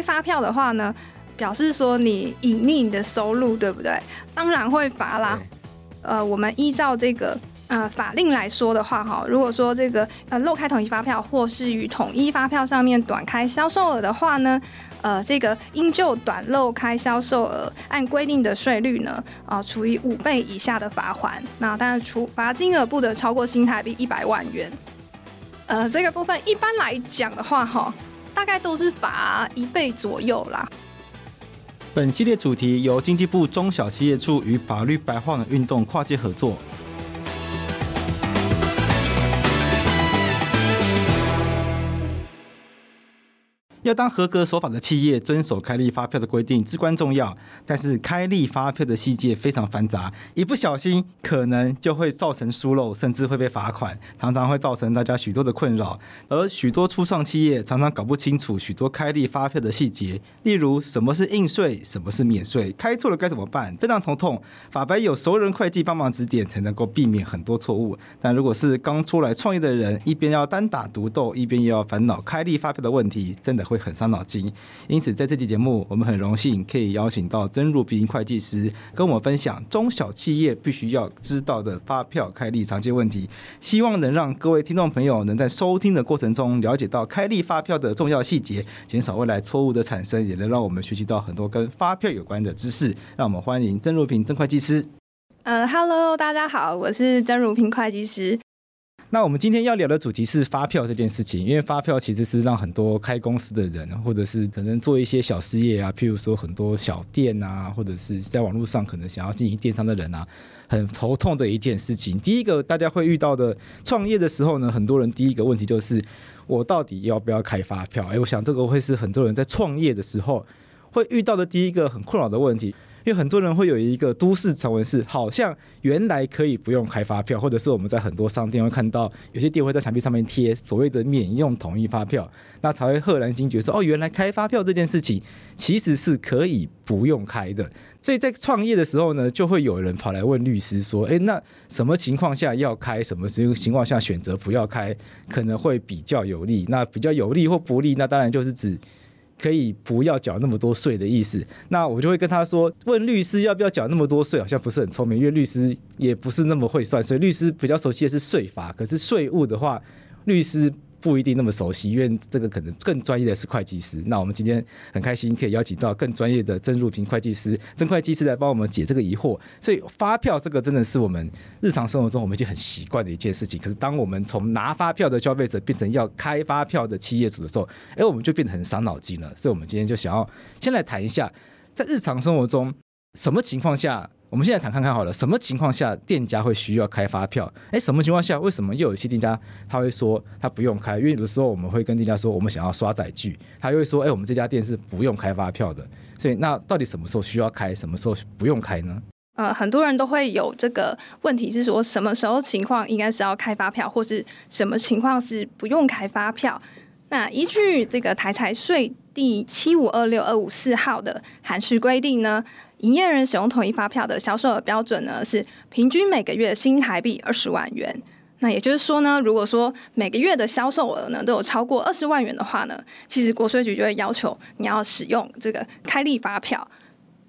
开发票的话呢，表示说你隐匿你的收入，对不对？当然会罚啦。呃，我们依照这个呃法令来说的话，哈，如果说这个呃漏开统一发票，或是与统一发票上面短开销售额的话呢，呃，这个应就短漏开销售额按规定的税率呢，啊、呃，处以五倍以下的罚款。那当然处罚金额不得超过新台币一百万元。呃，这个部分一般来讲的话，哈，大概都是罚一倍左右啦。本系列主题由经济部中小企业处与法律白话文运动跨界合作。要当合格守法的企业，遵守开立发票的规定至关重要。但是开立发票的细节非常繁杂，一不小心可能就会造成疏漏，甚至会被罚款，常常会造成大家许多的困扰。而许多初创企业常常搞不清楚许多开立发票的细节，例如什么是应税，什么是免税，开错了该怎么办，非常头痛。法白有熟人会计帮忙指点，才能够避免很多错误。但如果是刚出来创业的人，一边要单打独斗，一边又要烦恼开立发票的问题，真的会很伤脑筋，因此在这期节目，我们很荣幸可以邀请到曾如平会计师跟我们分享中小企业必须要知道的发票开立常见问题，希望能让各位听众朋友能在收听的过程中了解到开立发票的重要细节，减少未来错误的产生，也能让我们学习到很多跟发票有关的知识。让我们欢迎曾如平曾会计师。呃，Hello，大家好，我是曾如平会计师。那我们今天要聊的主题是发票这件事情，因为发票其实是让很多开公司的人，或者是可能做一些小事业啊，譬如说很多小店啊，或者是在网络上可能想要经营电商的人啊，很头痛的一件事情。第一个大家会遇到的创业的时候呢，很多人第一个问题就是我到底要不要开发票？哎，我想这个会是很多人在创业的时候会遇到的第一个很困扰的问题。因为很多人会有一个都市传闻是，好像原来可以不用开发票，或者是我们在很多商店会看到有些店会在墙壁上面贴所谓的免用统一发票，那才会赫然惊觉说，哦，原来开发票这件事情其实是可以不用开的。所以在创业的时候呢，就会有人跑来问律师说，诶，那什么情况下要开，什么情况下选择不要开，可能会比较有利？那比较有利或不利，那当然就是指。可以不要缴那么多税的意思，那我就会跟他说，问律师要不要缴那么多税，好像不是很聪明，因为律师也不是那么会算，所以律师比较熟悉的是税法，可是税务的话，律师。不一定那么熟悉，因为这个可能更专业的是会计师。那我们今天很开心可以邀请到更专业的曾如平会计师，曾会计师来帮我们解这个疑惑。所以发票这个真的是我们日常生活中我们已经很习惯的一件事情。可是当我们从拿发票的消费者变成要开发票的企业主的时候，哎，我们就变得很伤脑筋了。所以我们今天就想要先来谈一下，在日常生活中什么情况下。我们现在谈看看好了，什么情况下店家会需要开发票？哎，什么情况下为什么又有些店家他会说他不用开？因为有的时候我们会跟店家说我们想要刷载具，他又会说哎，我们这家店是不用开发票的。所以那到底什么时候需要开，什么时候不用开呢？呃，很多人都会有这个问题，是说什么时候情况应该是要开发票，或是什么情况是不用开发票？那依据这个台财税第七五二六二五四号的函式规定呢，营业人使用统一发票的销售额标准呢，是平均每个月新台币二十万元。那也就是说呢，如果说每个月的销售额呢都有超过二十万元的话呢，其实国税局就会要求你要使用这个开立发票。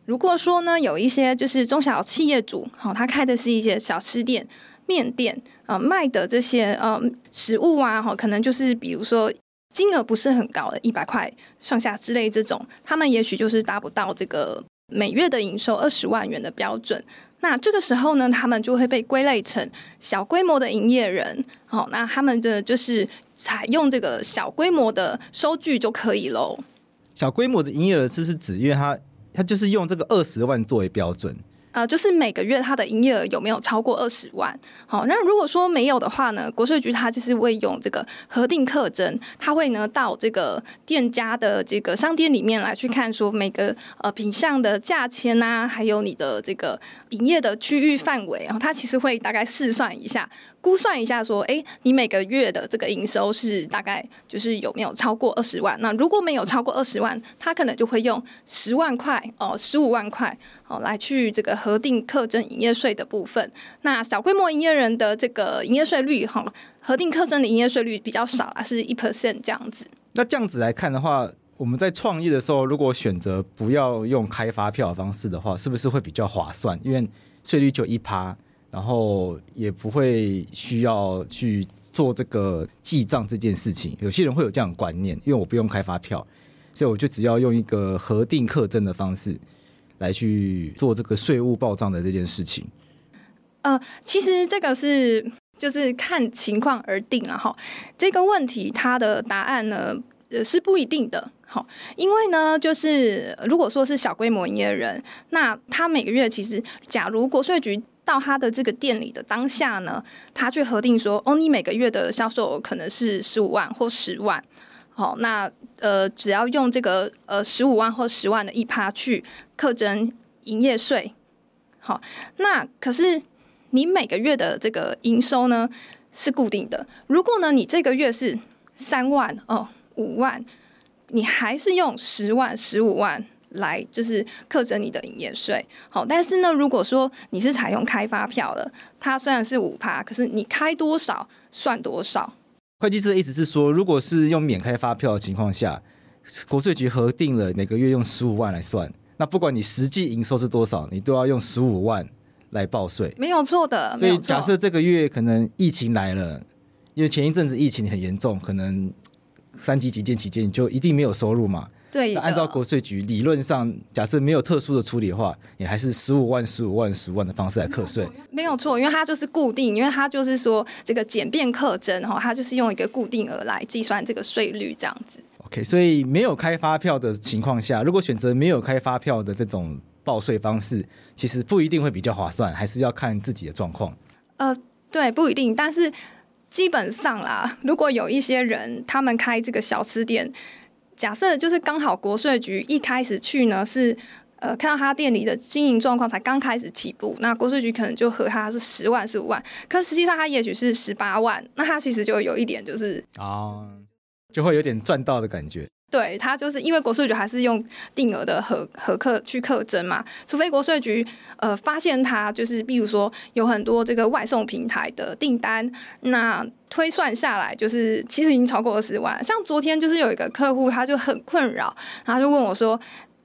如果说呢有一些就是中小企业主，好，他开的是一些小吃店、面店，呃，卖的这些呃食物啊，哈，可能就是比如说金额不是很高的，一百块上下之类这种，他们也许就是达不到这个。每月的营收二十万元的标准，那这个时候呢，他们就会被归类成小规模的营业人。好，那他们的就是采用这个小规模的收据就可以喽。小规模的营业额是是指，因为他他就是用这个二十万作为标准。呃，就是每个月它的营业额有没有超过二十万？好，那如果说没有的话呢，国税局它就是会用这个核定课征，它会呢到这个店家的这个商店里面来去看，说每个呃品项的价钱、啊，还有你的这个营业的区域范围，然后它其实会大概试算一下。估算一下，说，哎，你每个月的这个营收是大概就是有没有超过二十万？那如果没有超过二十万，他可能就会用十万块哦，十五万块哦来去这个核定课征营业税的部分。那小规模营业人的这个营业税率哈，核定课征的营业税率比较少啊，是一 percent 这样子。那这样子来看的话。我们在创业的时候，如果选择不要用开发票的方式的话，是不是会比较划算？因为税率就一趴，然后也不会需要去做这个记账这件事情。有些人会有这样的观念，因为我不用开发票，所以我就只要用一个核定课征的方式来去做这个税务报账的这件事情。呃，其实这个是就是看情况而定了哈。这个问题它的答案呢，呃，是不一定的。好，因为呢，就是如果说是小规模营业人，那他每个月其实，假如国税局到他的这个店里的当下呢，他去核定说，哦，你每个月的销售额可能是十五万或十万，好，那呃，只要用这个呃十五万或十万的一趴去课征营业税，好，那可是你每个月的这个营收呢是固定的，如果呢你这个月是三万哦五万。你还是用十万、十五万来，就是课征你的营业税。好，但是呢，如果说你是采用开发票的，它虽然是五趴，可是你开多少算多少。会计师的意思是说，如果是用免开发票的情况下，国税局核定了每个月用十五万来算，那不管你实际营收是多少，你都要用十五万来报税。没有错的。所以假设这个月可能疫情来了，因为前一阵子疫情很严重，可能。三级警戒期间，你就一定没有收入嘛？对。按照国税局理论上，假设没有特殊的处理的话，也还是十五万、十五万、十五万的方式来课税。没有错，因为它就是固定，因为它就是说这个简便课征哈，它就是用一个固定额来计算这个税率这样子。OK，所以没有开发票的情况下，如果选择没有开发票的这种报税方式，其实不一定会比较划算，还是要看自己的状况。呃，对，不一定，但是。基本上啦，如果有一些人他们开这个小吃店，假设就是刚好国税局一开始去呢是呃看到他店里的经营状况才刚开始起步，那国税局可能就和他是十万十五万，可实际上他也许是十八万，那他其实就有一点就是啊，就会有点赚到的感觉。对，他就是因为国税局还是用定额的核核客去课征嘛，除非国税局呃发现他就是，比如说有很多这个外送平台的订单，那推算下来就是其实已经超过二十万。像昨天就是有一个客户，他就很困扰，他就问我说，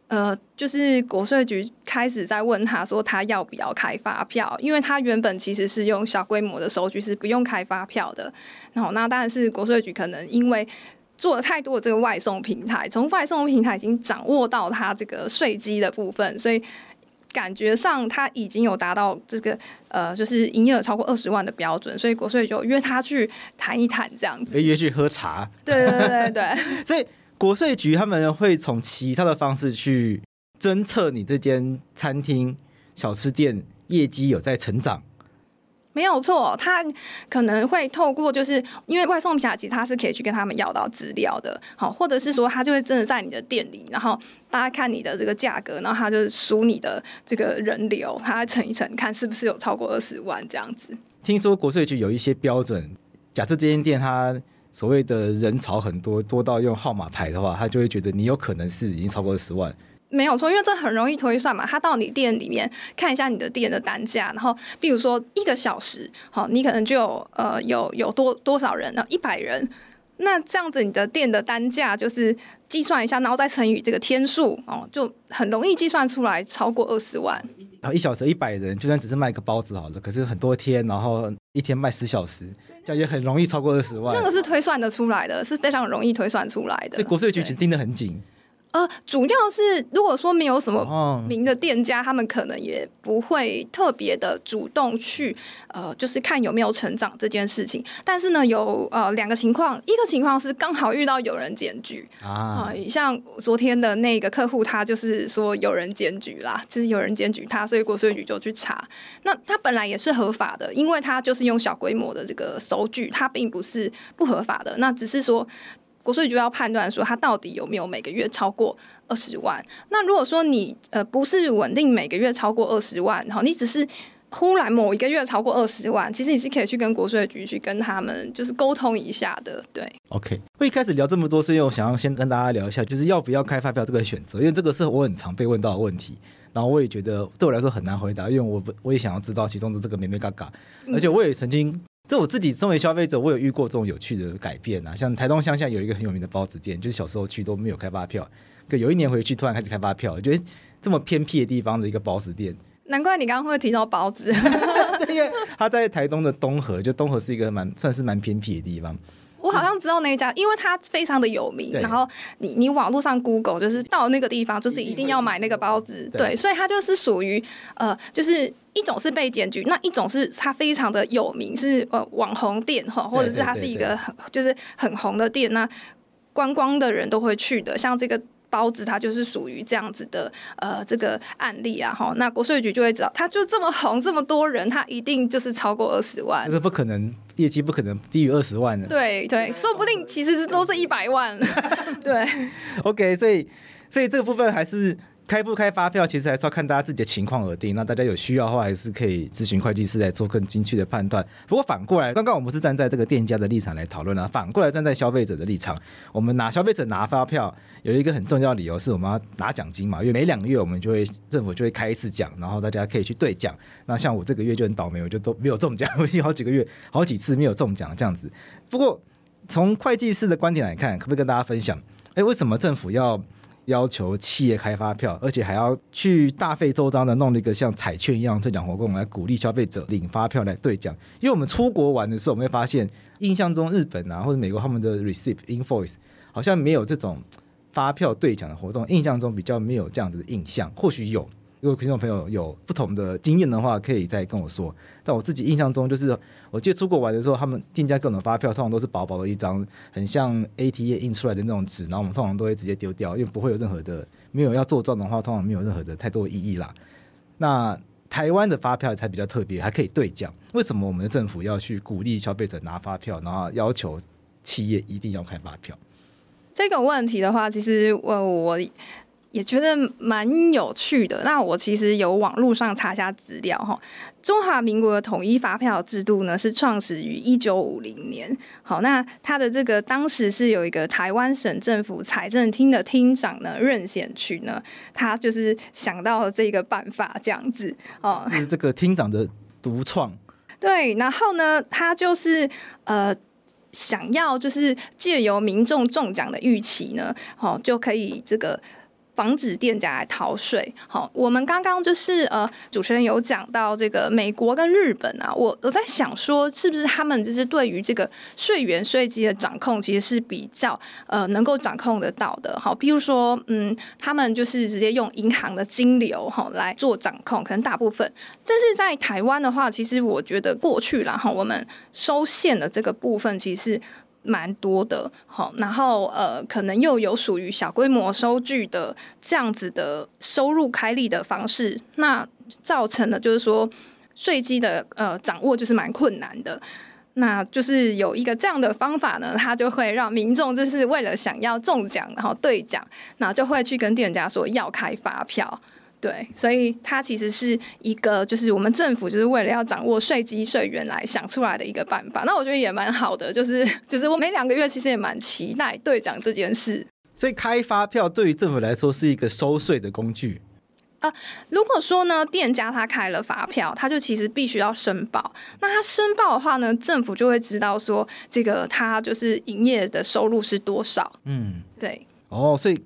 呃，就是国税局开始在问他说他要不要开发票，因为他原本其实是用小规模的收据是不用开发票的，然后那当然是国税局可能因为。做了太多的这个外送平台，从外送平台已经掌握到它这个税基的部分，所以感觉上它已经有达到这个呃，就是营业额超过二十万的标准，所以国税就约他去谈一谈这样子，约去喝茶。对对对对，所以国税局他们会从其他的方式去侦测你这间餐厅、小吃店业绩有在成长。没有错，他可能会透过，就是因为外送平台，其实他是可以去跟他们要到资料的，好，或者是说他就会真的在你的店里，然后大家看你的这个价格，然后他就数你的这个人流，他乘一乘，看是不是有超过二十万这样子。听说国税局有一些标准，假设这间店他所谓的人潮很多，多到用号码牌的话，他就会觉得你有可能是已经超过二十万。没有错，因为这很容易推算嘛。他到你店里面看一下你的店的单价，然后比如说一个小时，好，你可能就有呃有有多多少人呢？一百人，那这样子你的店的单价就是计算一下，然后再乘以这个天数哦，就很容易计算出来超过二十万。然后一小时一百人，就算只是卖个包子好了，可是很多天，然后一天卖十小时，这样也很容易超过二十万。那个是推算的出来的，是非常容易推算出来的。所以国税局其实盯得很紧。呃，主要是如果说没有什么名的店家，他们可能也不会特别的主动去呃，就是看有没有成长这件事情。但是呢，有呃两个情况，一个情况是刚好遇到有人检举啊、呃，像昨天的那个客户，他就是说有人检举啦，就是有人检举他，所以国税局就去查。那他本来也是合法的，因为他就是用小规模的这个收据，他并不是不合法的，那只是说。国税局要判断说他到底有没有每个月超过二十万。那如果说你呃不是稳定每个月超过二十万，然后，你只是忽然某一个月超过二十万，其实你是可以去跟国税局去跟他们就是沟通一下的。对，OK。会一开始聊这么多，是因为我想要先跟大家聊一下，就是要不要开发票这个选择，因为这个是我很常被问到的问题。然后我也觉得对我来说很难回答，因为我我也想要知道其中的这个眉眉角角，而且我也曾经这我自己身为消费者，我有遇过这种有趣的改变啊。像台东乡下有一个很有名的包子店，就是小时候去都没有开发票，可有一年回去突然开始开发票，我觉得这么偏僻的地方的一个包子店，难怪你刚刚会提到包子，因为他在台东的东河，就东河是一个蛮算是蛮偏僻的地方。我好像知道那一家，因为它非常的有名。然后你你网络上 Google 就是到那个地方，就是一定要买那个包子。对，所以它就是属于呃，就是一种是被检举，那一种是它非常的有名，是呃网红店哈，或者是它是一个很就是很红的店，那观光的人都会去的，像这个。包子它就是属于这样子的呃这个案例啊哈，那国税局就会知道，它就这么红，这么多人，它一定就是超过二十万，这不可能，业绩不可能低于二十万的。对对，说不定其实是都是一百万。对，OK，所以所以这个部分还是。开不开发票，其实还是要看大家自己的情况而定。那大家有需要的话，还是可以咨询会计师来做更精确的判断。不过反过来，刚刚我们是站在这个店家的立场来讨论啊。反过来站在消费者的立场，我们拿消费者拿发票有一个很重要的理由是我们要拿奖金嘛，因为每两个月我们就会政府就会开一次奖，然后大家可以去兑奖。那像我这个月就很倒霉，我就都没有中奖，我已经好几个月好几次没有中奖这样子。不过从会计师的观点来看，可不可以跟大家分享？哎，为什么政府要？要求企业开发票，而且还要去大费周章的弄了一个像彩券一样兑奖活动来鼓励消费者领发票来兑奖。因为我们出国玩的时候，我们会发现，印象中日本啊或者美国他们的 receipt invoice 好像没有这种发票兑奖的活动，印象中比较没有这样子的印象，或许有。如果听众朋友有不同的经验的话，可以再跟我说。但我自己印象中，就是我记出国玩的时候，他们店家各种发票通常都是薄薄的一张，很像 ATM 印出来的那种纸，然后我们通常都会直接丢掉，因为不会有任何的没有要做账的话，通常没有任何的太多意义啦。那台湾的发票才比较特别，还可以兑奖。为什么我们的政府要去鼓励消费者拿发票，然后要求企业一定要开发票？这个问题的话，其实我我。也觉得蛮有趣的。那我其实有网络上查一下资料哈。中华民国的统一发票制度呢，是创始于一九五零年。好，那他的这个当时是有一个台湾省政府财政厅的厅长呢，任显群呢，他就是想到了这个办法这样子哦。是这个厅长的独创。对，然后呢，他就是呃想要就是借由民众中奖的预期呢，好就可以这个。防止店家来逃税。好，我们刚刚就是呃，主持人有讲到这个美国跟日本啊，我我在想说，是不是他们就是对于这个税源税基的掌控，其实是比较呃能够掌控得到的。好，比如说嗯，他们就是直接用银行的金流哈来做掌控，可能大部分。但是在台湾的话，其实我觉得过去然后我们收现的这个部分，其实。蛮多的，好，然后呃，可能又有属于小规模收据的这样子的收入开立的方式，那造成的就是说税基的呃掌握就是蛮困难的，那就是有一个这样的方法呢，它就会让民众就是为了想要中奖，然后兑奖，那就会去跟店家说要开发票。对，所以它其实是一个，就是我们政府就是为了要掌握税基税源来想出来的一个办法。那我觉得也蛮好的，就是 就是我每两个月其实也蛮期待兑奖这件事。所以开发票对于政府来说是一个收税的工具。呃，如果说呢，店家他开了发票，他就其实必须要申报。那他申报的话呢，政府就会知道说这个他就是营业的收入是多少。嗯，对。哦，所以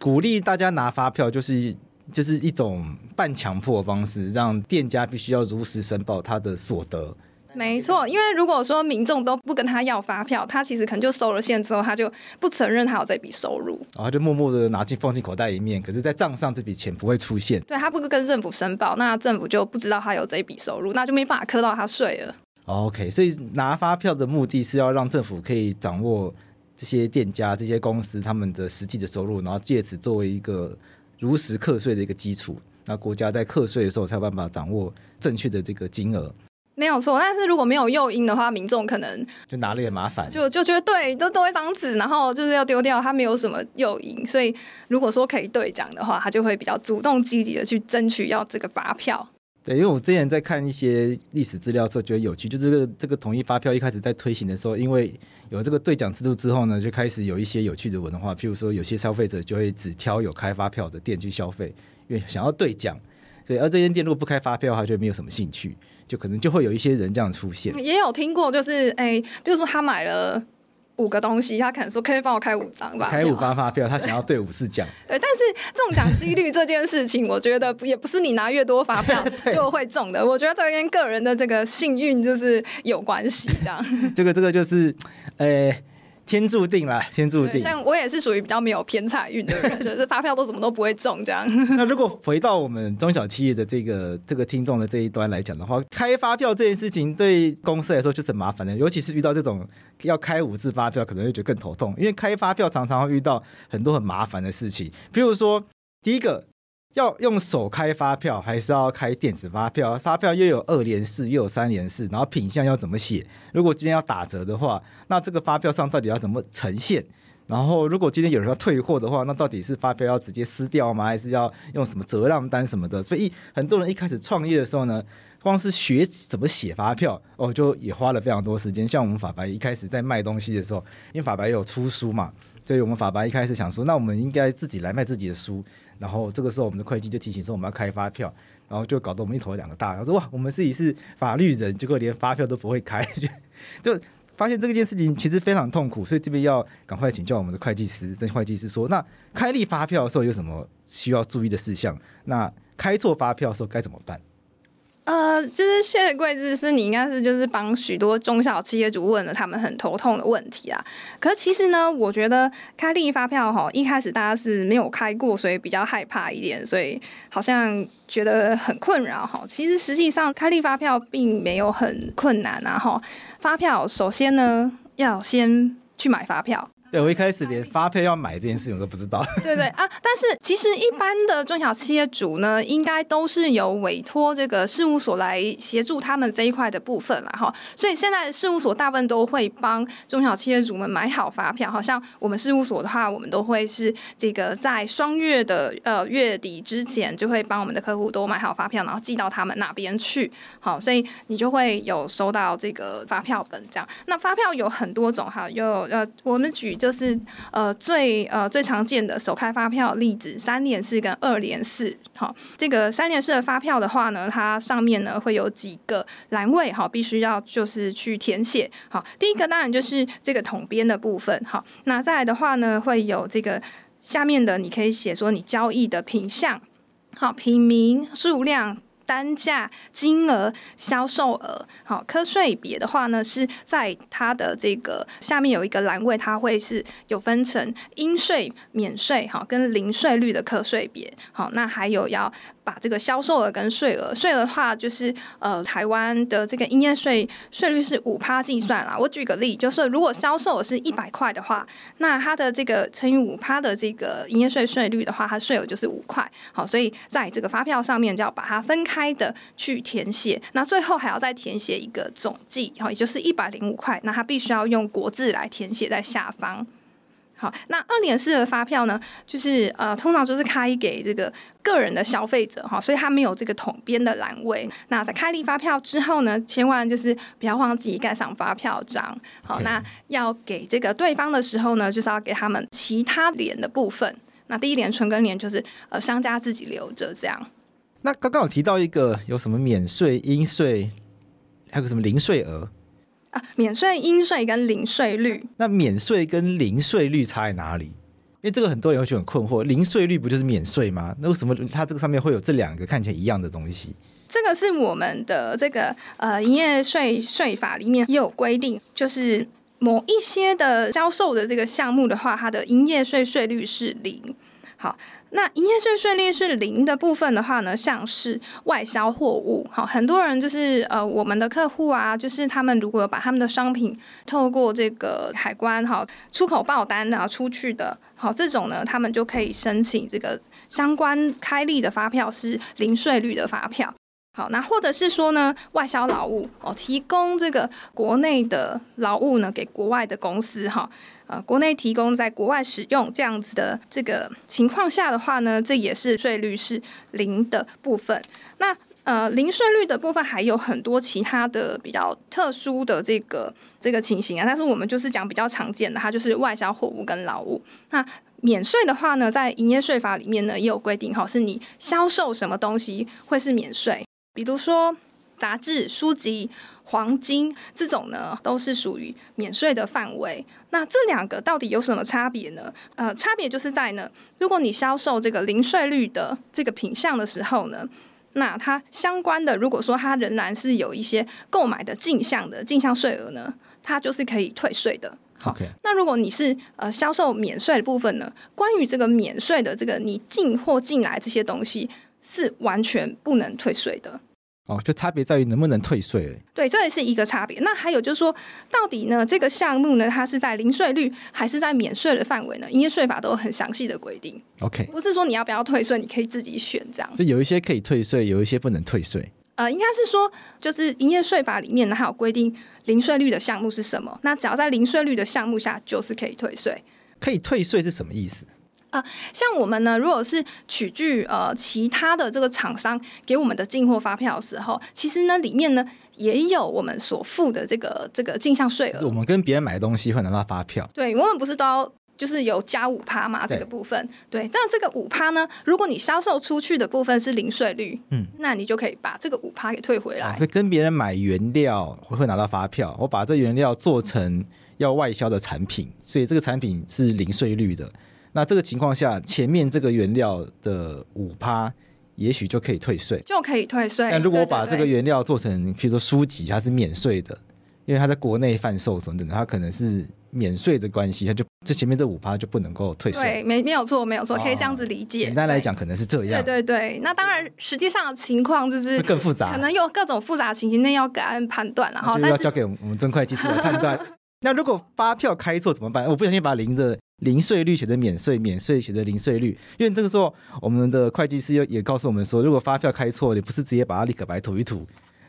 鼓励大家拿发票就是。就是一种半强迫的方式，让店家必须要如实申报他的所得。没错，因为如果说民众都不跟他要发票，他其实可能就收了现之后，他就不承认他有这笔收入，然后就默默的拿进放进口袋里面。可是，在账上这笔钱不会出现。对，他不跟政府申报，那政府就不知道他有这笔收入，那就没办法磕到他税了。OK，所以拿发票的目的是要让政府可以掌握这些店家、这些公司他们的实际的收入，然后借此作为一个。如实课税的一个基础，那国家在课税的时候才有办法掌握正确的这个金额。没有错，但是如果没有诱因的话，民众可能就拿了也麻烦，就就觉得对，都多一张纸，然后就是要丢掉，他没有什么诱因，所以如果说可以兑奖的话，他就会比较主动积极的去争取要这个发票。对，因为我之前在看一些历史资料的时候，觉得有趣，就是这个这个统一发票一开始在推行的时候，因为有这个兑奖制度之后呢，就开始有一些有趣的文化，譬如说有些消费者就会只挑有开发票的店去消费，因为想要兑奖，所以而这间店如果不开发票的话，就没有什么兴趣。就可能就会有一些人这样出现。也有听过，就是哎，比如说他买了。五个东西，他可能说可以帮我开五张吧，开五张发票，他想要对五次奖。对，但是中奖几率这件事情，我觉得也不是你拿越多发票 就会中的。我觉得这跟个人的这个幸运就是有关系，这样。这个这个就是，呃、欸。天注定啦，天注定。像我也是属于比较没有偏财运的人，就是发票都怎么都不会中这样。那如果回到我们中小企业的这个这个听众的这一端来讲的话，开发票这件事情对公司来说就是很麻烦的，尤其是遇到这种要开五次发票，可能会觉得更头痛，因为开发票常常会遇到很多很麻烦的事情，比如说第一个。要用手开发票，还是要开电子发票？发票又有二联式，又有三联式，然后品相要怎么写？如果今天要打折的话，那这个发票上到底要怎么呈现？然后，如果今天有人要退货的话，那到底是发票要直接撕掉吗？还是要用什么折让单什么的？所以，很多人一开始创业的时候呢，光是学怎么写发票，哦，就也花了非常多时间。像我们法白一开始在卖东西的时候，因为法白有出书嘛，所以我们法白一开始想说，那我们应该自己来卖自己的书。然后这个时候，我们的会计就提醒说我们要开发票，然后就搞得我们一头两个大。他说哇，我们自己是法律人，结果连发票都不会开，就发现这件事情其实非常痛苦。所以这边要赶快请教我们的会计师，跟会计师说，那开立发票的时候有什么需要注意的事项？那开错发票的时候该怎么办？呃，就是谢贵智是你应该是就是帮许多中小企业主问了他们很头痛的问题啊。可是其实呢，我觉得开立发票哈，一开始大家是没有开过，所以比较害怕一点，所以好像觉得很困扰哈。其实实际上开立发票并没有很困难啊哈。发票首先呢，要先去买发票。对，我一开始连发票要买这件事情我都不知道。对对啊，但是其实一般的中小企业主呢，应该都是有委托这个事务所来协助他们这一块的部分了哈。所以现在事务所大部分都会帮中小企业主们买好发票，好像我们事务所的话，我们都会是这个在双月的呃月底之前，就会帮我们的客户都买好发票，然后寄到他们那边去。好，所以你就会有收到这个发票本这样。那发票有很多种哈，有呃，我们举。就是呃最呃最常见的首开发票例子，三联四跟二联四。好，这个三联式的发票的话呢，它上面呢会有几个栏位，好，必须要就是去填写。好，第一个当然就是这个统编的部分。好，那再来的话呢，会有这个下面的，你可以写说你交易的品项，好，品名、数量。单价、金额、销售额，好，课税别的话呢，是在它的这个下面有一个栏位，它会是有分成应税、免税，哈，跟零税率的课税别，好，那还有要。把这个销售额跟税额，税额的话就是呃，台湾的这个营业税税率是五趴计算啦。我举个例，就是如果销售额是一百块的话，那它的这个乘以五趴的这个营业税税率的话，它税额就是五块。好，所以在这个发票上面就要把它分开的去填写，那最后还要再填写一个总计，好，也就是一百零五块。那它必须要用国字来填写在下方。好，那二点四的发票呢，就是呃，通常就是开给这个个人的消费者哈，所以他没有这个统编的栏位。那在开立发票之后呢，千万就是不要忘记盖上发票章。好.那要给这个对方的时候呢，就是要给他们其他联的部分。那第一联存根联就是呃商家自己留着这样。那刚刚有提到一个有什么免税、应税，还有个什么零税额。啊，免税、应税跟零税率。那免税跟零税率差在哪里？因为这个很多人会觉得很困惑，零税率不就是免税吗？那为什么它这个上面会有这两个看起来一样的东西？这个是我们的这个呃营业税税法里面也有规定，就是某一些的销售的这个项目的话，它的营业税税率是零。好。那营业税税率是零的部分的话呢，像是外销货物，好，很多人就是呃，我们的客户啊，就是他们如果把他们的商品透过这个海关哈出口报单啊出去的，好，这种呢，他们就可以申请这个相关开立的发票是零税率的发票。好，那或者是说呢，外销劳务哦，提供这个国内的劳务呢给国外的公司哈。呃，国内提供在国外使用这样子的这个情况下的话呢，这也是税率是零的部分。那呃，零税率的部分还有很多其他的比较特殊的这个这个情形啊，但是我们就是讲比较常见的，它就是外销货物跟劳务。那免税的话呢，在营业税法里面呢也有规定，哈，是你销售什么东西会是免税，比如说杂志、书籍、黄金这种呢，都是属于免税的范围。那这两个到底有什么差别呢？呃，差别就是在呢，如果你销售这个零税率的这个品项的时候呢，那它相关的，如果说它仍然是有一些购买的进项的进项税额呢，它就是可以退税的。好.那如果你是呃销售免税的部分呢，关于这个免税的这个你进货进来这些东西是完全不能退税的。哦，就差别在于能不能退税。对，这也是一个差别。那还有就是说，到底呢这个项目呢，它是在零税率还是在免税的范围呢？营业税法都有很详细的规定。OK，不是说你要不要退税，你可以自己选这样。就有一些可以退税，有一些不能退税。呃，应该是说，就是营业税法里面呢，还有规定零税率的项目是什么？那只要在零税率的项目下，就是可以退税。可以退税是什么意思？啊、呃，像我们呢，如果是取具呃其他的这个厂商给我们的进货发票的时候，其实呢里面呢也有我们所付的这个这个进项税额。我们跟别人买的东西会拿到发票。对，我们不是都要就是有加五趴嘛？这个部分，对。但这个五趴呢，如果你销售出去的部分是零税率，嗯，那你就可以把这个五趴给退回来。所以跟别人买原料会拿到发票，我把这原料做成要外销的产品，所以这个产品是零税率的。那这个情况下，前面这个原料的五趴，也许就可以退税，就可以退税。但如果我把这个原料做成，譬如说书籍，它是免税的，因为它在国内贩售等等，它可能是免税的关系，它就这前面这五趴就不能够退税。对，没没有错，没有错，可以这样子理解。简单来讲，可能是这样。对对对，那当然，实际上的情况就是更复杂，可能有各种复杂情形，那要个案判断了哈。就要交给我们真会计师来判断。那如果发票开错怎么办？我不小心把零的。零税率写的免税，免税写的零税率，因为这个时候我们的会计师又也告诉我们说，如果发票开错，你不是直接把它立刻白涂一涂，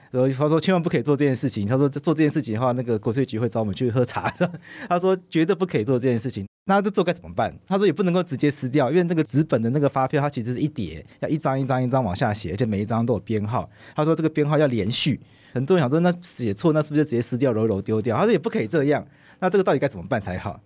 然后他说千万不可以做这件事情。他说做这件事情的话，那个国税局会找我们去喝茶。他说绝对不可以做这件事情。那这做该怎么办？他说也不能够直接撕掉，因为那个纸本的那个发票它其实是一叠，要一张一张一张往下写，而且每一张都有编号。他说这个编号要连续。很多人想说那写错，那是不是就直接撕掉揉揉丢掉？他说也不可以这样。那这个到底该怎么办才好？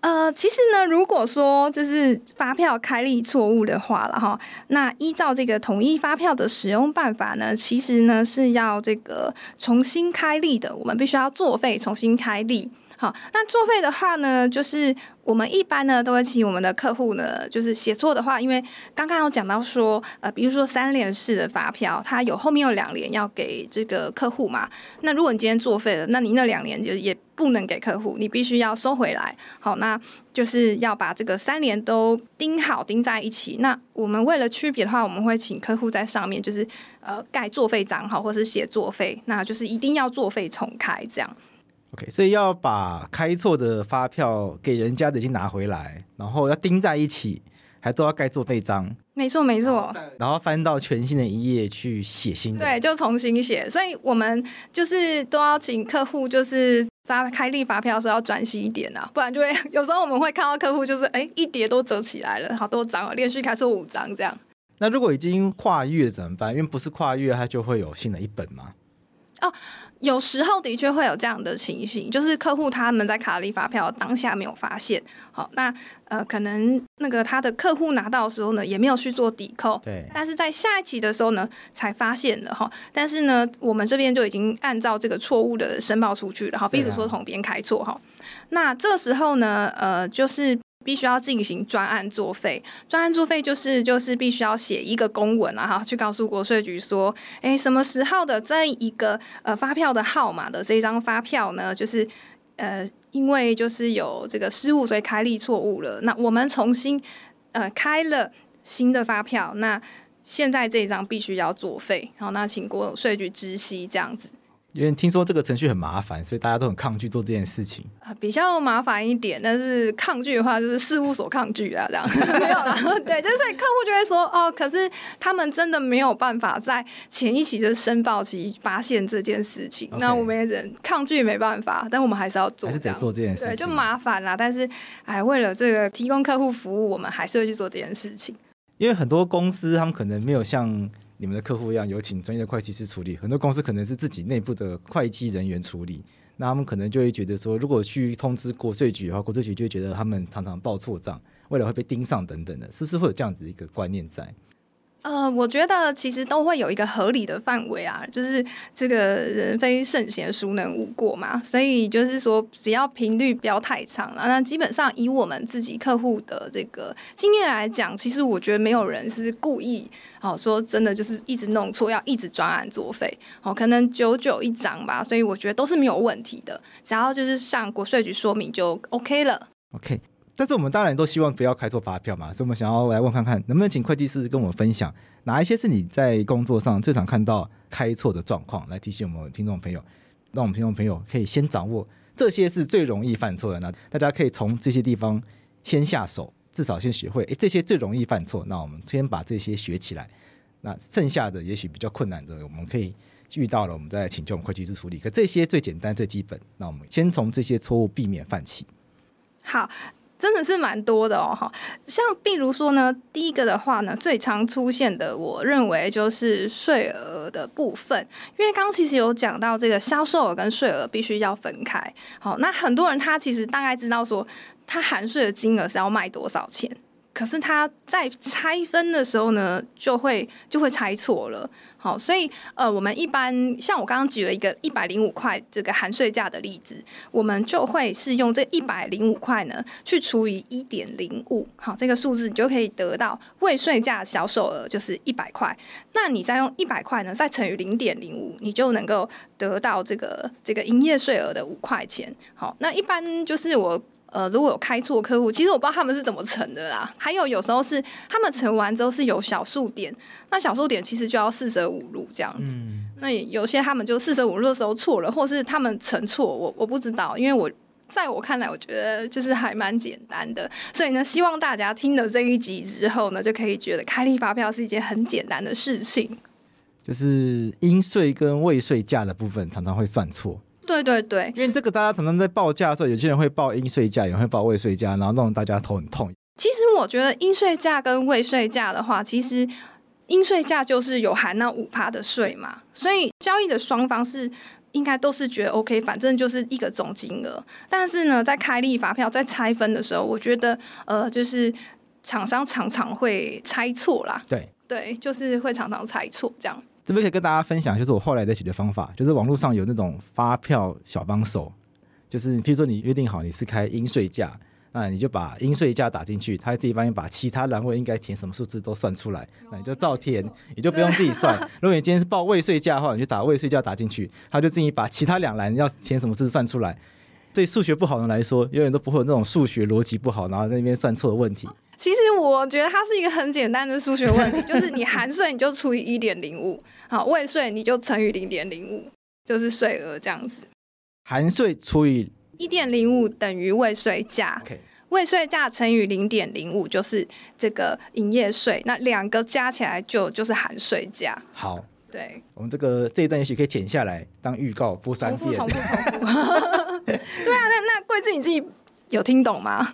呃，其实呢，如果说就是发票开立错误的话了哈，那依照这个统一发票的使用办法呢，其实呢是要这个重新开立的，我们必须要作废重新开立。好，那作废的话呢，就是我们一般呢都会请我们的客户呢，就是写错的话，因为刚刚有讲到说，呃，比如说三联式的发票，它有后面有两联要给这个客户嘛。那如果你今天作废了，那你那两联就也不能给客户，你必须要收回来。好，那就是要把这个三联都钉好，钉在一起。那我们为了区别的话，我们会请客户在上面就是呃盖作废章，好，或是写作废，那就是一定要作废重开这样。OK，所以要把开错的发票给人家的已经拿回来，然后要钉在一起，还都要盖作废章。没错，没错。然后翻到全新的一页去写新的。对，就重新写。所以我们就是都要请客户，就是发开立发票的时候要专心一点啊，不然就会有时候我们会看到客户就是哎一叠都折起来了，好多张哦，连续开出五张这样。那如果已经跨越怎么办？因为不是跨越，它就会有新的一本吗？哦。有时候的确会有这样的情形，就是客户他们在开立发票当下没有发现，好，那呃可能那个他的客户拿到的时候呢，也没有去做抵扣，对，但是在下一期的时候呢，才发现了哈，但是呢，我们这边就已经按照这个错误的申报出去了，哈，比如说统编开错哈，啊、那这时候呢，呃，就是。必须要进行专案作废，专案作废就是就是必须要写一个公文啊，哈，去告诉国税局说，哎，什么时候的这一个呃发票的号码的这一张发票呢？就是呃，因为就是有这个失误，所以开立错误了。那我们重新呃开了新的发票，那现在这一张必须要作废，好，那请国税局知悉这样子。因为听说这个程序很麻烦，所以大家都很抗拒做这件事情。啊，比较麻烦一点，但是抗拒的话就是事务所抗拒啊，这样没有啦。对，就是客户就会说哦，可是他们真的没有办法在前一期的申报期发现这件事情.那我们也只抗拒没办法，但我们还是要做，还是得做这件事情。对，就麻烦啦。但是哎，为了这个提供客户服务，我们还是会去做这件事情。因为很多公司他们可能没有像。你们的客户一样，有请专业的会计师处理。很多公司可能是自己内部的会计人员处理，那他们可能就会觉得说，如果去通知国税局的话，国税局就会觉得他们常常报错账，未来会被盯上等等的，是不是会有这样子一个观念在？呃，我觉得其实都会有一个合理的范围啊，就是这个人非圣贤，孰能无过嘛？所以就是说，只要频率不要太长了，那基本上以我们自己客户的这个经验来讲，其实我觉得没有人是故意，好说真的就是一直弄错，要一直专案作废，好，可能九九一张吧。所以我觉得都是没有问题的，只要就是向国税局说明就 OK 了。OK。但是我们当然都希望不要开错发票嘛，所以我们想要来问看看，能不能请会计师跟我们分享哪一些是你在工作上最常看到开错的状况，来提醒我们听众朋友，让我们听众朋友可以先掌握这些是最容易犯错的，那大家可以从这些地方先下手，至少先学会，诶，这些最容易犯错，那我们先把这些学起来，那剩下的也许比较困难的，我们可以遇到了，我们再请教我们会计师处理。可这些最简单最基本，那我们先从这些错误避免犯起。好。真的是蛮多的哦，哈，像比如说呢，第一个的话呢，最常出现的，我认为就是税额的部分，因为刚刚其实有讲到这个销售额跟税额必须要分开，好，那很多人他其实大概知道说，他含税的金额是要卖多少钱。可是他在拆分的时候呢，就会就会拆错了。好，所以呃，我们一般像我刚刚举了一个一百零五块这个含税价的例子，我们就会是用这一百零五块呢去除以一点零五，好，这个数字你就可以得到未税价销售额就是一百块。那你再用一百块呢再乘以零点零五，你就能够得到这个这个营业税额的五块钱。好，那一般就是我。呃，如果有开错客户，其实我不知道他们是怎么乘的啦。还有有时候是他们乘完之后是有小数点，那小数点其实就要四舍五入这样子。嗯、那有些他们就四舍五入的时候错了，或是他们乘错，我我不知道，因为我在我看来，我觉得就是还蛮简单的。所以呢，希望大家听了这一集之后呢，就可以觉得开立发票是一件很简单的事情。就是应税跟未税价的部分常常会算错。对对对，因为这个大家常常在报价的时候，有些人会报应税价，有人会报未税价，然后弄得大家头很痛。其实我觉得应税价跟未税价的话，其实应税价就是有含那五趴的税嘛，所以交易的双方是应该都是觉得 OK，反正就是一个总金额。但是呢，在开立发票在拆分的时候，我觉得呃，就是厂商常常会猜错啦。对对，就是会常常猜错这样。这边可以跟大家分享，就是我后来的解决方法，就是网络上有那种发票小帮手，就是譬如说你约定好你是开应税价，那你就把应税价打进去，他这一方把其他栏位应该填什么数字都算出来，那你就照填，你就不用自己算。如果你今天是报未税价的话，你就打未税价打进去，他就自己把其他两栏要填什么字算出来。对数学不好的人来说，永远都不会有那种数学逻辑不好，然后在那边算错的问题。其实我觉得它是一个很简单的数学问题，就是你含税你就除以一点零五，好，未税你就乘以零点零五，就是税额这样子。含税除以一点零五等于未税价，Okay. 未税价乘以零点零五就是这个营业税，那两个加起来就就是含税价。好，对，我们这个这一段也许可以剪下来当预告播三遍，重复重复重复。对啊，那那桂志你自己有听懂吗？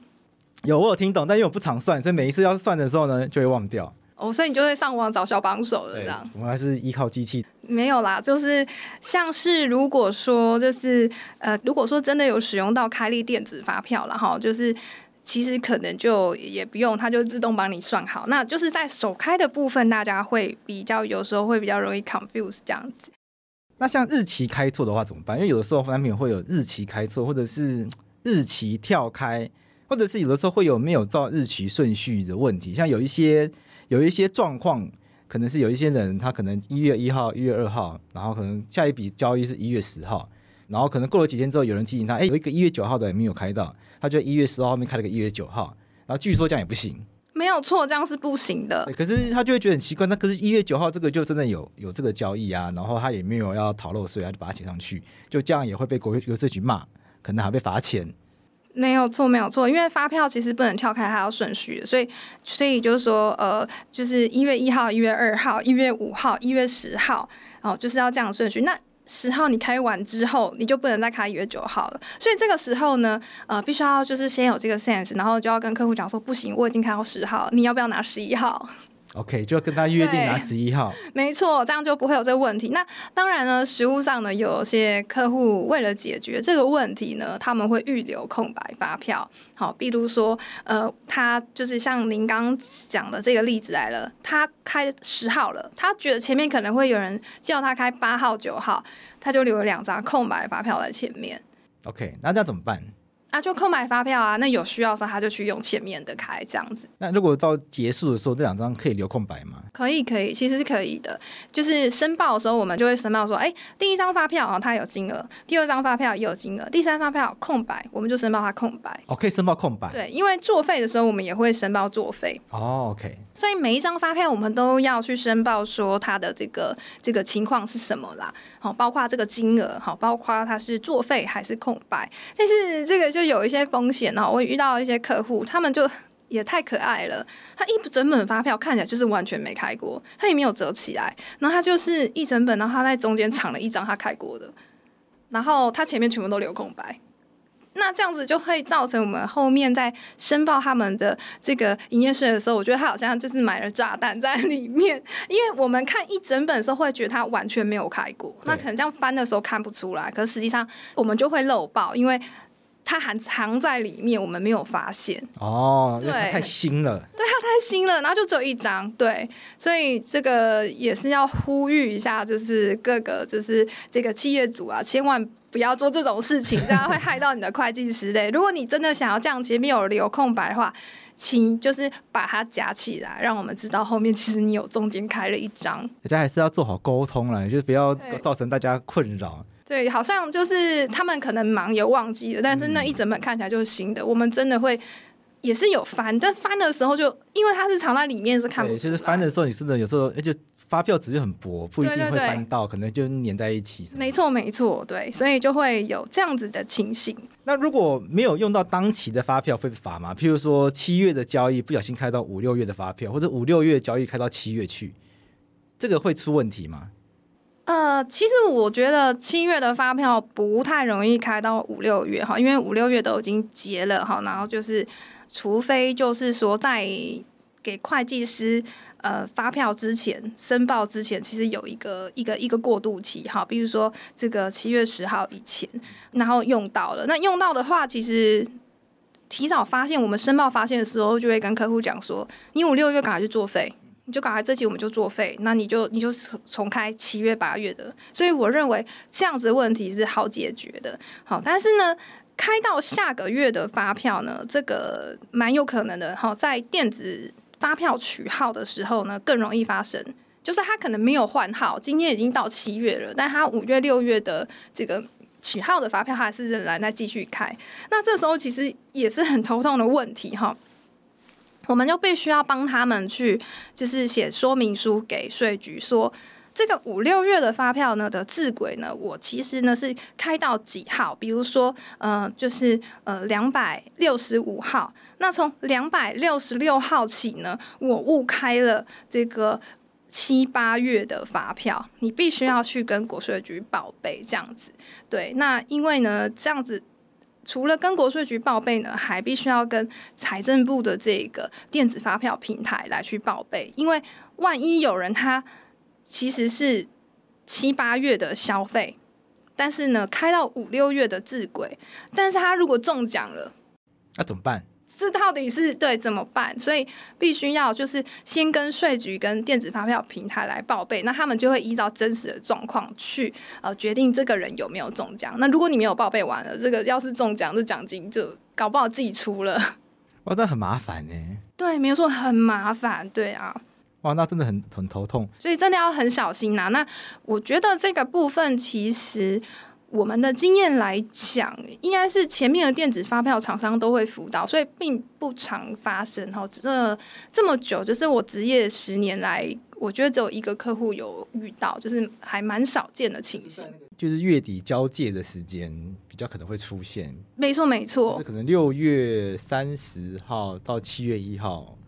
有，我有听懂，但因为我不常算，所以每一次要算的时候呢，就会忘掉。哦，所以你就会上网找小帮手了，这样。我们还是依靠机器。没有啦，就是像是如果说就是呃，如果说真的有使用到开立电子发票了哈，就是其实可能就也不用，它就自动帮你算好。那就是在首开的部分，大家会比较有时候会比较容易 confuse 这样子。那像日期开错的话怎么办？因为有的时候难免会有日期开错，或者是日期跳开。或者是有的时候会有没有照日期顺序的问题，像有一些有一些状况，可能是有一些人他可能一月一号、一月二号，然后可能下一笔交易是一月十号，然后可能过了几天之后，有人提醒他，哎，有一个一月九号的也没有开到，他就一月十号后面开了个一月九号，然后据说这样也不行，没有错，这样是不行的。可是他就会觉得很奇怪，那可是一月九号这个就真的有有这个交易啊，然后他也没有要逃漏税，他就把它写上去，就这样也会被国税局骂，可能还被罚钱。没有错，没有错，因为发票其实不能跳开，它要顺序，所以，所以就是说，呃，就是一月一号、一月二号、一月五号、一月十号，哦，就是要这样顺序。那十号你开完之后，你就不能再开一月九号了。所以这个时候呢，呃，必须要就是先有这个 sense，然后就要跟客户讲说，不行，我已经开到十号，你要不要拿十一号？OK，就跟他约定拿十一号，没错，这样就不会有这个问题。那当然呢，实物上呢，有些客户为了解决这个问题呢，他们会预留空白发票。好，比如说，呃，他就是像您刚讲的这个例子来了，他开十号了，他觉得前面可能会有人叫他开八号、九号，他就留了两张空白发票在前面。OK，那这样怎么办？啊，就空白发票啊，那有需要的时候他就去用前面的开这样子。那如果到结束的时候，这两张可以留空白吗？可以，可以，其实是可以的。就是申报的时候，我们就会申报说，哎，第一张发票啊，它有金额；第二张发票也有金额；第三发票空白，我们就申报它空白。哦，可以申报空白。对，因为作废的时候，我们也会申报作废。哦，OK。所以每一张发票我们都要去申报说它的这个这个情况是什么啦。好，包括这个金额，好，包括它是作废还是空白。但是这个就有一些风险。然后我遇到一些客户，他们就也太可爱了。他一整本发票看起来就是完全没开过，他也没有折起来，然后他就是一整本，然后他在中间藏了一张他开过的，然后他前面全部都留空白。那这样子就会造成我们后面在申报他们的这个营业税的时候，我觉得他好像就是买了炸弹在里面，因为我们看一整本的时候会觉得他完全没有开过，那可能这样翻的时候看不出来，可是实际上我们就会漏报，因为。它还藏在里面，我们没有发现。哦，对，它太新了。对，它太新了，然后就只有一张。对，所以这个也是要呼吁一下，就是各个就是这个企业主啊，千万不要做这种事情，这样会害到你的会计师嘞。如果你真的想要这样，前面有留空白的话，请就是把它夹起来，让我们知道后面其实你有中间开了一张。大家还是要做好沟通了，就是不要造成大家困扰。对，好像就是他们可能忙也忘记了，但是那一整本看起来就是新的。嗯、我们真的会也是有翻，但翻的时候就因为它是藏在里面是看不出来。对，就是翻的时候，你真的有时候就发票纸就很薄，不一定会翻到，对对对，可能就粘在一起。没错，没错，对，所以就会有这样子的情形。那如果没有用到当期的发票会被罚吗？譬如说七月的交易不小心开到五六月的发票，或者五六月交易开到七月去，这个会出问题吗？呃，其实我觉得七月的发票不太容易开到五六月哈，因为五六月都已经结了哈，然后就是除非就是说在给会计师呃发票之前申报之前，其实有一个一个一个过渡期哈，比如说这个七月十号以前，然后用到了，那用到的话，其实提早发现我们申报发现的时候，就会跟客户讲说，你五六月赶快去作废。你就赶快这期我们就作废，那你就你就重重开七月八月的，所以我认为这样子的问题是好解决的。好，但是呢，开到下个月的发票呢，这个蛮有可能的。好，在电子发票取号的时候呢，更容易发生，就是他可能没有换号，今天已经到七月了，但他五月六月的这个取号的发票还是仍然在继续开，那这时候其实也是很头痛的问题哈。我们就必须要帮他们去，就是写说明书给税局，说这个五六月的发票呢的字轨呢，我其实呢是开到几号？比如说，呃，就是呃两百六十五号。那从两百六十六号起呢，我误开了这个七八月的发票，你必须要去跟国税局报备这样子。对，那因为呢这样子。除了跟国税局报备呢，还必须要跟财政部的这个电子发票平台来去报备，因为万一有人他其实是七八月的消费，但是呢开到五六月的字轨，但是他如果中奖了，那怎么办？这到底是对怎么办？所以必须要就是先跟税局跟电子发票平台来报备，那他们就会依照真实的状况去呃决定这个人有没有中奖。那如果你没有报备完了，这个要是中奖，这奖金就搞不好自己出了。哇，那很麻烦呢。对，没有错，很麻烦。对啊。哇，那真的很很头痛。所以真的要很小心呐。那我觉得这个部分其实。我们的经验来讲，应该是前面的电子发票厂商都会辅导，所以并不常发生。哈，这这么久，就是我职业十年来，我觉得只有一个客户有遇到，就是还蛮少见的情形。就是月底交界的时间比较可能会出现。没错，没错。就是可能六月三十号到七月一号，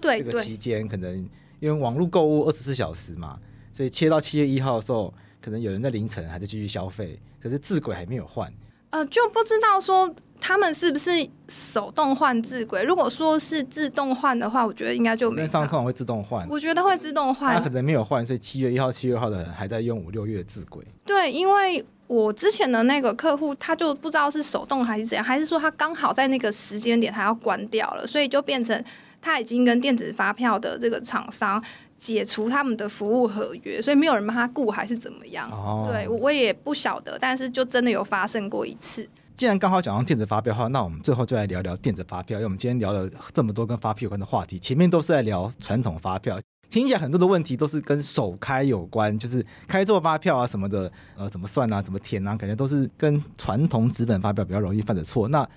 对，这个期间可能因为网络购物二十四小时嘛，所以切到七月一号的时候。可能有人在凌晨还在继续消费，可是字轨还没有换。呃，就不知道说他们是不是手动换字轨。如果说是自动换的话，我觉得应该就没。上通常会自动换。我觉得会自动换。他可能没有换，所以七月一号、七月二号的人还在用五六月字轨。对，因为我之前的那个客户，他就不知道是手动还是怎样，还是说他刚好在那个时间点他要关掉了，所以就变成他已经跟电子发票的这个厂商。解除他们的服务合约，所以没有人帮他顾，还是怎么样？哦、对，我也不晓得，但是就真的有发生过一次。既然刚好讲到电子发票的话，那我们最后就来聊聊电子发票。因为我们今天聊了这么多跟发票有关的话题，前面都是在聊传统发票，听起来很多的问题都是跟手开有关，就是开错发票啊什么的，呃，怎么算啊，怎么填啊，感觉都是跟传统纸本发票比较容易犯的错。那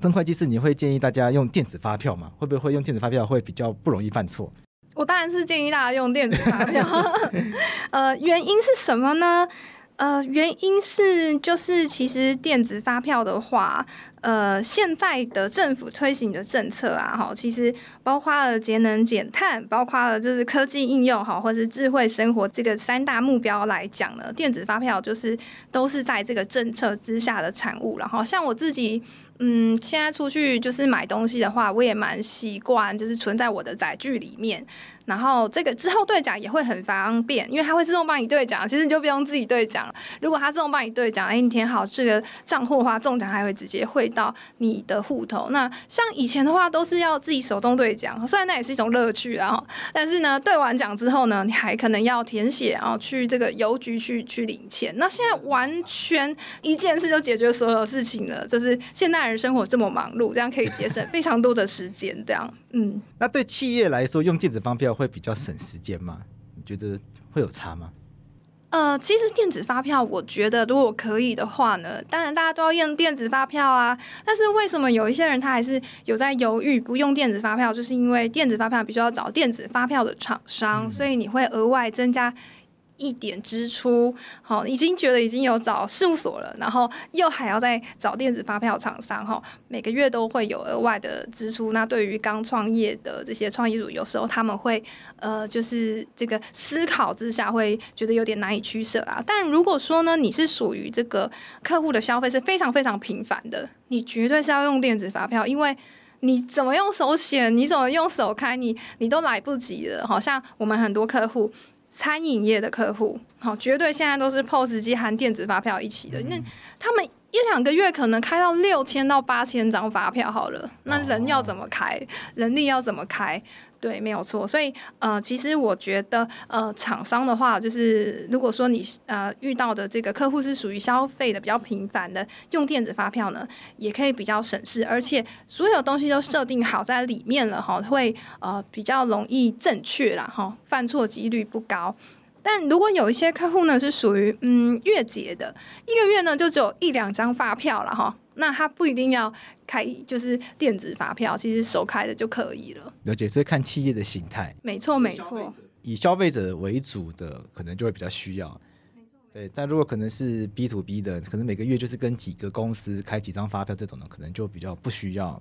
曾会计师，你会建议大家用电子发票吗？会不会用电子发票会比较不容易犯错？我当然是建议大家用电子发票，呃，原因是什么呢？呃，原因是就是其实电子发票的话，呃，现在的政府推行的政策啊，哈，其实包括了节能减碳，包括了就是科技应用，哈，或是智慧生活这个三大目标来讲呢，电子发票就是都是在这个政策之下的产物。然后像我自己。嗯，现在出去就是买东西的话，我也蛮习惯，就是存在我的载具里面。然后这个之后兑奖也会很方便，因为它会自动帮你兑奖，其实你就不用自己兑奖。如果它自动帮你兑奖，哎，你填好这个账户的话，中奖还会直接汇到你的户头。那像以前的话，都是要自己手动兑奖，虽然那也是一种乐趣啊，但是呢，兑完奖之后呢，你还可能要填写啊，去这个邮局去去领钱。那现在完全一件事就解决所有事情了，就是现在代人生活这么忙碌，这样可以节省非常多的时间。这样，嗯，那对企业来说，用电子发票。会比较省时间吗？你觉得会有差吗？呃，其实电子发票，我觉得如果可以的话呢，当然大家都要用电子发票啊。但是为什么有一些人他还是有在犹豫不用电子发票？就是因为电子发票必须要找电子发票的厂商，嗯，所以你会额外增加。一点支出，好，已经觉得已经有找事务所了，然后又还要再找电子发票厂商，哈，每个月都会有额外的支出。那对于刚创业的这些创业主，有时候他们会，呃，就是这个思考之下会觉得有点难以取舍啊。但如果说呢，你是属于这个客户的消费是非常非常频繁的，你绝对是要用电子发票，因为你怎么用手写，你怎么用手开，你你都来不及了。好像我们 很多客户。餐饮业的客户，好，绝对现在都是 POS 机含电子发票一起的。那他们一两个月可能开到六千到八千张发票，好了，那人要怎么开？人力要怎么开？对，没有错。所以，呃，其实我觉得，呃，厂商的话，就是如果说你呃遇到的这个客户是属于消费的比较频繁的，用电子发票呢，也可以比较省事，而且所有东西都设定好在里面了哈，会呃比较容易正确啦哈，犯错几率不高。但如果有一些客户呢是属于嗯月结的，一个月呢就只有一两张发票了哈。那他不一定要开，就是电子发票，其实手开的就可以了。了解，所以看企业的形态。没错，没错。以消费者为主的，可能就会比较需要。对，但如果可能是 B to B 的，可能每个月就是跟几个公司开几张发票这种的，可能就比较不需要。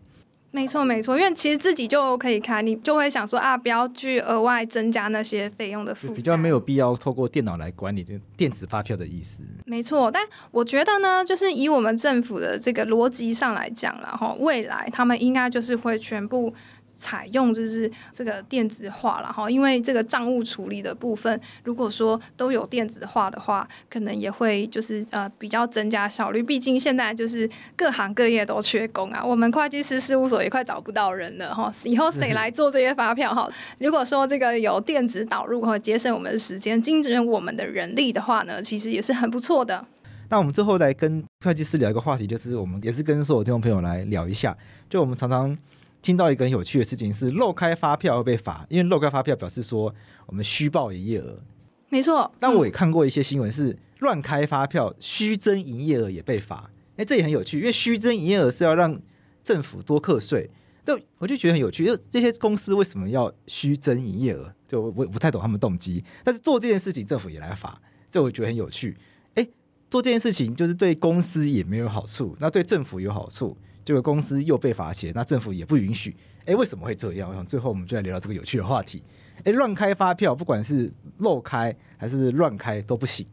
没错，没错，因为其实自己就可以开，你就会想说啊，不要去额外增加那些费用的负担，比较没有必要透过电脑来管理电子发票的意思。没错，但我觉得呢，就是以我们政府的这个逻辑上来讲，了哈未来他们应该就是会全部。采用就是这个电子化了哈，因为这个账务处理的部分，如果说都有电子化的话，可能也会就是呃比较增加效率。毕竟现在就是各行各业都缺工啊，我们会计师事务所也快找不到人了哈。以后谁来做这些发票哈？如果说这个有电子导入和节省我们的时间、精准我们的人力的话呢，其实也是很不错的。那我们最后来跟会计师聊一个话题，就是我们也是跟所有听众朋友来聊一下，就我们常常。听到一个很有趣的事情是漏开发票会被罚，因为漏开发票表示说我们虚报营业额。没错，但我也看过一些新闻是乱开发票、虚增营业额也被罚。哎，这也很有趣，因为虚增营业额是要让政府多课税。但我就觉得很有趣，就这些公司为什么要虚增营业额？就我我不太懂他们动机。但是做这件事情，政府也来罚，这我觉得很有趣。哎，做这件事情就是对公司也没有好处，那对政府有好处。这个公司又被罚钱，那政府也不允许。哎，为什么会这样？我想最后我们就来聊聊这个有趣的话题。哎，乱开发票，不管是漏开还是乱开都不行。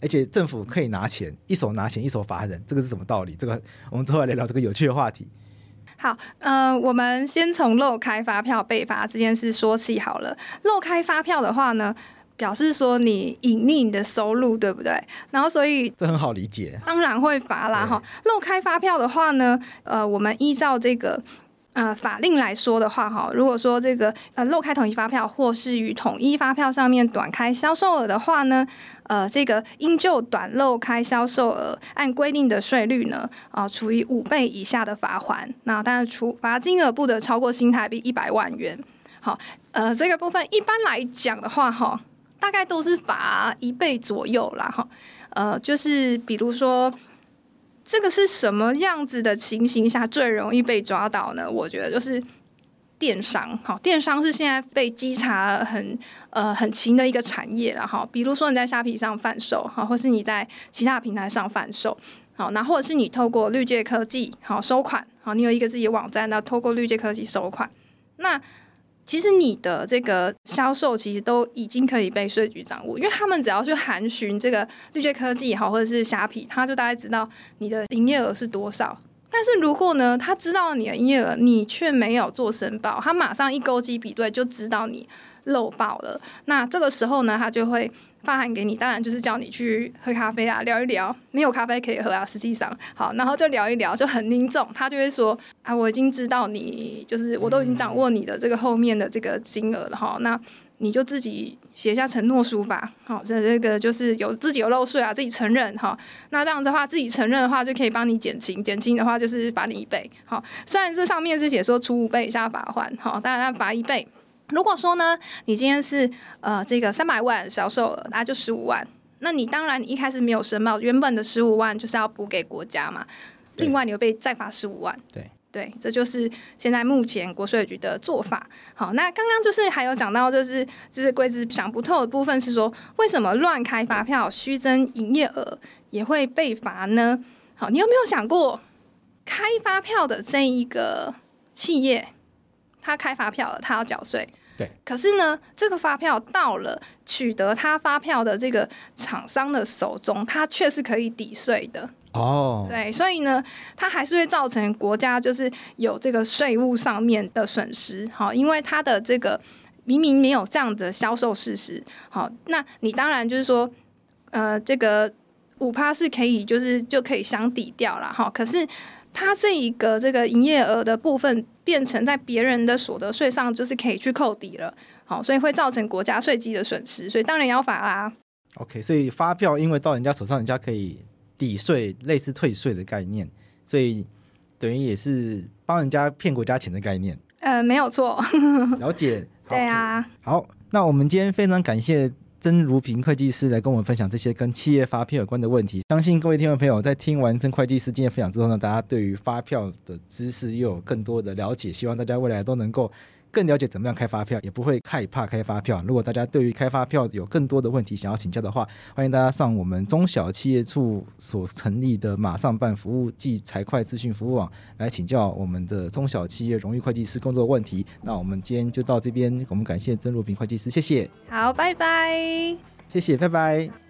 而且政府可以拿钱，一手拿钱，一手罚人，这个是什么道理？这个我们之后来聊聊这个有趣的话题。好，呃，我们先从漏开发票被罚这件事说起好了。漏开发票的话呢，表示说你隐匿你的收入，对不对？然后所以这很好理解，当然会罚啦哈。漏开发票的话呢，呃，我们依照这个。呃，法令来说的话，哈，如果说这个呃漏开统一发票，或是于统一发票上面短开销售额的话呢，呃，这个应就短漏开销售额按规定的税率呢，啊、呃，处以五倍以下的罚款。那当然处罚金额不得超过新台币一百万元。好，呃，这个部分一般来讲的话，哈，大概都是罚一倍左右啦，哈，呃，就是比如说。这个是什么样子的情形下最容易被抓到呢？我觉得就是电商，好，电商是现在被稽查很呃很勤的一个产业了哈。比如说你在虾皮上贩售，好，或是你在其他平台上贩售，好，那或者是你透过绿界科技好收款，好，你有一个自己的网站，那透过绿界科技收款，那。其实你的这个销售其实都已经可以被税局掌握，因为他们只要去函询这个绿界科技也好，或者是虾皮，他就大概知道你的营业额是多少。但是如果呢，他知道你的营业额，你却没有做申报，他马上一勾稽比对就知道你漏报了。那这个时候呢，他就会。发函给你，当然就是叫你去喝咖啡啊，聊一聊。没有咖啡可以喝啊，实际上好，然后就聊一聊，就很凝重。他就会说啊，我已经知道你，就是我都已经掌握你的这个后面的这个金额了哈。那你就自己写下承诺书吧。好，这这个就是有自己有漏税啊，自己承认哈。那这样的话，自己承认的话就可以帮你减轻，减轻的话就是罚你一倍。好，虽然这上面是写说处五倍以下罚款，好，当然要罚一倍。如果说呢，你今天是呃这个三百万销售额，那就十五万，那你当然你一开始没有申报，原本的十五万就是要补给国家嘛，另外你又被再罚十五万。对对，这就是现在目前国税局的做法。好，那刚刚就是还有讲到，就是就是贵子想不透的部分是说，为什么乱开发票、虚增营业额也会被罚呢？好，你有没有想过，开发票的这一个企业？他开发票了，他要缴税。对。可是呢，这个发票到了取得他发票的这个厂商的手中，他却是可以抵税的。哦。对，所以呢，他还是会造成国家就是有这个税务上面的损失。好，因为他的这个明明没有这样的销售事实。好，那你当然就是说，呃，这个五趴是可以，就是就可以相抵掉了。哈，可是。他这一个这个营业额的部分变成在别人的所得税上，就是可以去扣抵了，好，所以会造成国家税基的损失，所以当然要罚啦。OK，所以发票因为到人家手上，人家可以抵税，类似退税的概念，所以等于也是帮人家骗国家钱的概念。呃，没有错。了解。对啊。好，那我们今天非常感谢。曾如平会计师来跟我们分享这些跟企业发票有关的问题，相信各位听众朋友在听完曾会计师今天分享之后呢，大家对于发票的知识又有更多的了解，希望大家未来都能够。更了解怎么样开发票，也不会害怕开发票。如果大家对于开发票有更多的问题想要请教的话，欢迎大家上我们中小企业处所成立的马上办服务暨财会资讯服务网来请教我们的中小企业荣誉会计师工作问题。那我们今天就到这边，我们感谢曾若平会计师，谢谢。好，拜拜。谢谢，拜拜。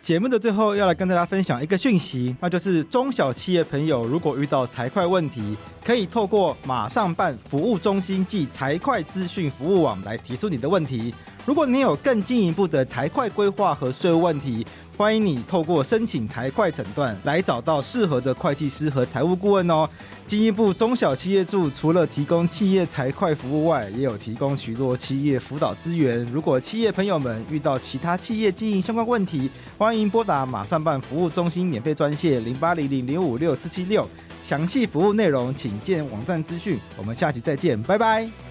节目的最后要来跟大家分享一个讯息，那就是中小企业朋友如果遇到财会问题，可以透过马上办服务中心即财会资讯服务网来提出你的问题。如果你有更进一步的财会规划和税务问题，欢迎你透过申请财会诊断来找到适合的会计师和财务顾问哦。进一步中小企业处除了提供企业财会服务外，也有提供许多企业辅导资源。如果企业朋友们遇到其他企业经营相关问题，欢迎拨打马上办服务中心免费专线零八零零零五六四七六，详细服务内容请见网站资讯。我们下期再见，拜拜。